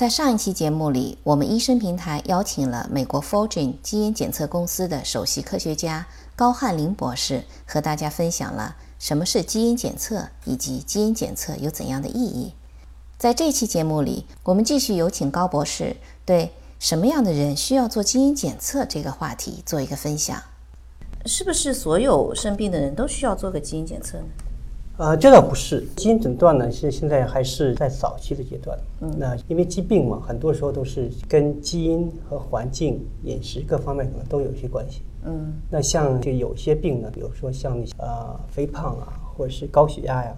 在上一期节目里，我们医生平台邀请了美国 ForGen 基因检测公司的首席科学家高汉林博士，和大家分享了什么是基因检测以及基因检测有怎样的意义。在这期节目里，我们继续有请高博士对什么样的人需要做基因检测这个话题做一个分享。是不是所有生病的人都需要做个基因检测呢？呃，这倒不是，基因诊断呢，现现在还是在早期的阶段。嗯，那因为疾病嘛，很多时候都是跟基因和环境、饮食各方面可能都有一些关系。嗯，那像这有些病呢，比如说像那些呃肥胖啊，或者是高血压呀，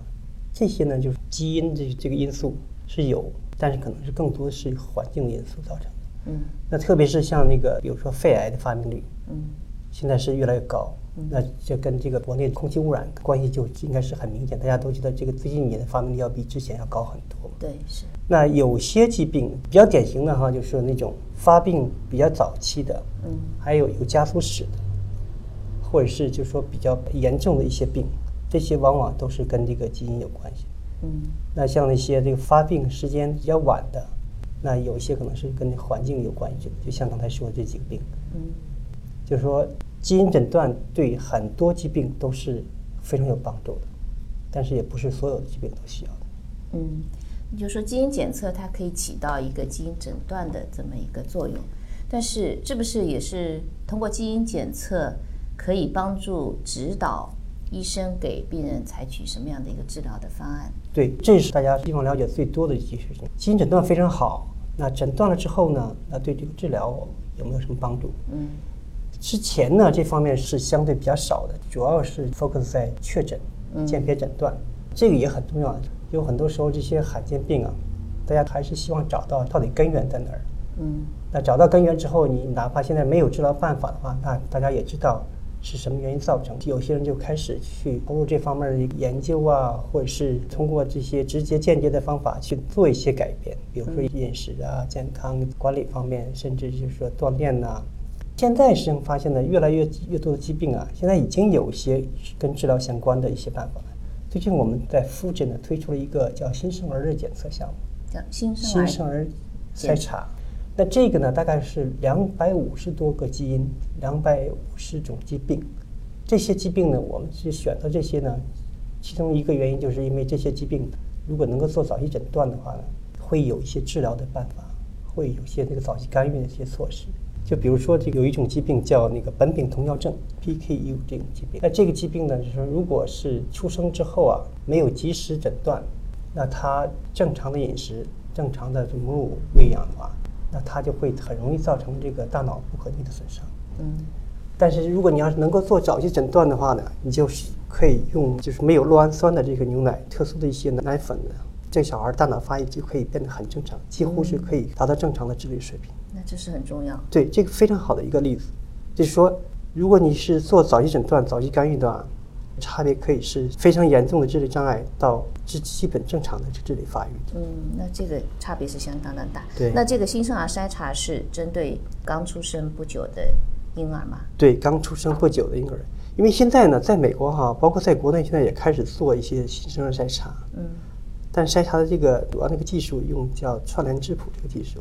这些呢就是基因这这个因素是有，但是可能是更多的是环境因素造成的。嗯，那特别是像那个比如说肺癌的发病率，嗯，现在是越来越高。那这跟这个国内空气污染关系就应该是很明显，大家都觉得这个最近年的发病率要比之前要高很多。对，是。那有些疾病比较典型的哈，就是那种发病比较早期的，嗯，还有有家族史的，或者是就是说比较严重的一些病，这些往往都是跟这个基因有关系。嗯，那像那些这个发病时间比较晚的，那有一些可能是跟环境有关系，就像刚才说的这几个病。嗯，就是说。基因诊断对很多疾病都是非常有帮助的，但是也不是所有的疾病都需要的。嗯，你就说基因检测它可以起到一个基因诊断的这么一个作用，但是是不是也是通过基因检测可以帮助指导医生给病人采取什么样的一个治疗的方案？对，这是大家希望了解最多的一件事情。基因诊断非常好，那诊断了之后呢，那对这个治疗有没有什么帮助？嗯。之前呢，这方面是相对比较少的，主要是 focus 在确诊、鉴别诊断，这个也很重要。有很多时候这些罕见病啊，大家还是希望找到到底根源在哪儿。嗯，那找到根源之后，你哪怕现在没有治疗办法的话，那大家也知道是什么原因造成。有些人就开始去投入这方面的研究啊，或者是通过这些直接、间接的方法去做一些改变，比如说饮食啊、健康管理方面，甚至就是说锻炼呐。现在实际上发现呢，越来越越多的疾病啊，现在已经有一些跟治疗相关的一些办法了。最近我们在复诊呢推出了一个叫新生儿的检测项目，叫新新生儿筛查。那这个呢，大概是两百五十多个基因，两百五十种疾病。这些疾病呢，我们是选择这些呢，其中一个原因就是因为这些疾病如果能够做早期诊断的话呢，会有一些治疗的办法，会有些那个早期干预的一些措施。就比如说，这个有一种疾病叫那个苯丙酮尿症 （PKU） 这种疾病。那这个疾病呢，就是说，如果是出生之后啊，没有及时诊断，那他正常的饮食、正常的母乳喂养的话，那他就会很容易造成这个大脑不可逆的损伤。嗯。但是如果你要是能够做早期诊断的话呢，你就是可以用就是没有酪氨酸的这个牛奶、特殊的一些奶粉呢，这小孩大脑发育就可以变得很正常，几乎是可以达到正常的智力水平。那这是很重要。对，这个非常好的一个例子，就是说，如果你是做早期诊断、早期干预的话，差别可以是非常严重的智力障碍到基基本正常的智力发育。嗯，那这个差别是相当的大。对。那这个新生儿筛查是针对刚出生不久的婴儿吗？对，刚出生不久的婴儿，因为现在呢，在美国哈，包括在国内，现在也开始做一些新生儿筛查。嗯。但筛查的这个主要那个技术用叫串联质谱这个技术。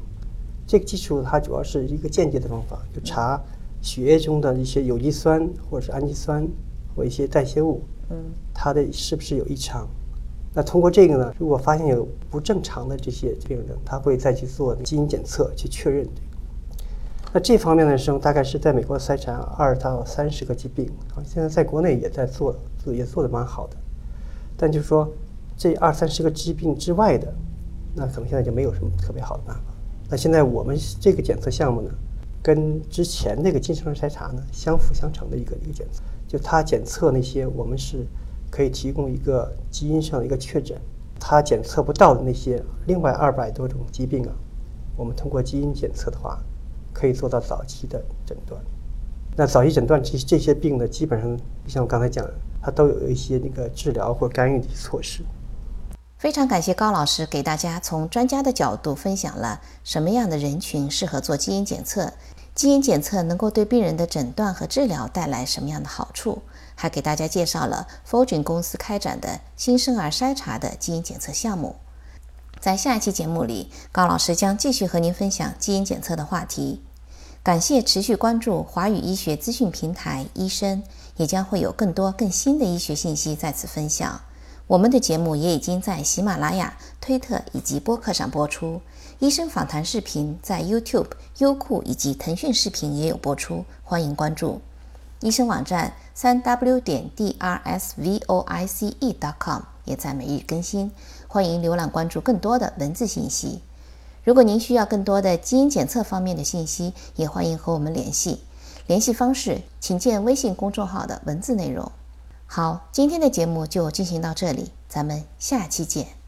这个技术它主要是一个间接的方法，就查血液中的一些有机酸或者是氨基酸或一些代谢物，嗯，它的是不是有异常？那通过这个呢，如果发现有不正常的这些病人，他会再去做基因检测去确认。那这方面的时候，大概是在美国筛查二到三十个疾病，啊，现在在国内也在做，做也做的蛮好的。但就是说，这二三十个疾病之外的，那可能现在就没有什么特别好的办法。那现在我们这个检测项目呢，跟之前那个精生儿筛查呢相辅相成的一个一个检测，就它检测那些我们是可以提供一个基因上的一个确诊，它检测不到的那些另外二百多种疾病啊，我们通过基因检测的话，可以做到早期的诊断。那早期诊断这这些病呢，基本上像我刚才讲，它都有一些那个治疗或干预的措施。非常感谢高老师给大家从专家的角度分享了什么样的人群适合做基因检测，基因检测能够对病人的诊断和治疗带来什么样的好处，还给大家介绍了 Fulgent 公司开展的新生儿筛查的基因检测项目。在下一期节目里，高老师将继续和您分享基因检测的话题。感谢持续关注华语医学资讯平台，医生也将会有更多更新的医学信息在此分享。我们的节目也已经在喜马拉雅、推特以及播客上播出，医生访谈视频在 YouTube、优酷以及腾讯视频也有播出，欢迎关注。医生网站三 w 点 drsvoice.com 也在每日更新，欢迎浏览关注更多的文字信息。如果您需要更多的基因检测方面的信息，也欢迎和我们联系。联系方式请见微信公众号的文字内容。好，今天的节目就进行到这里，咱们下期见。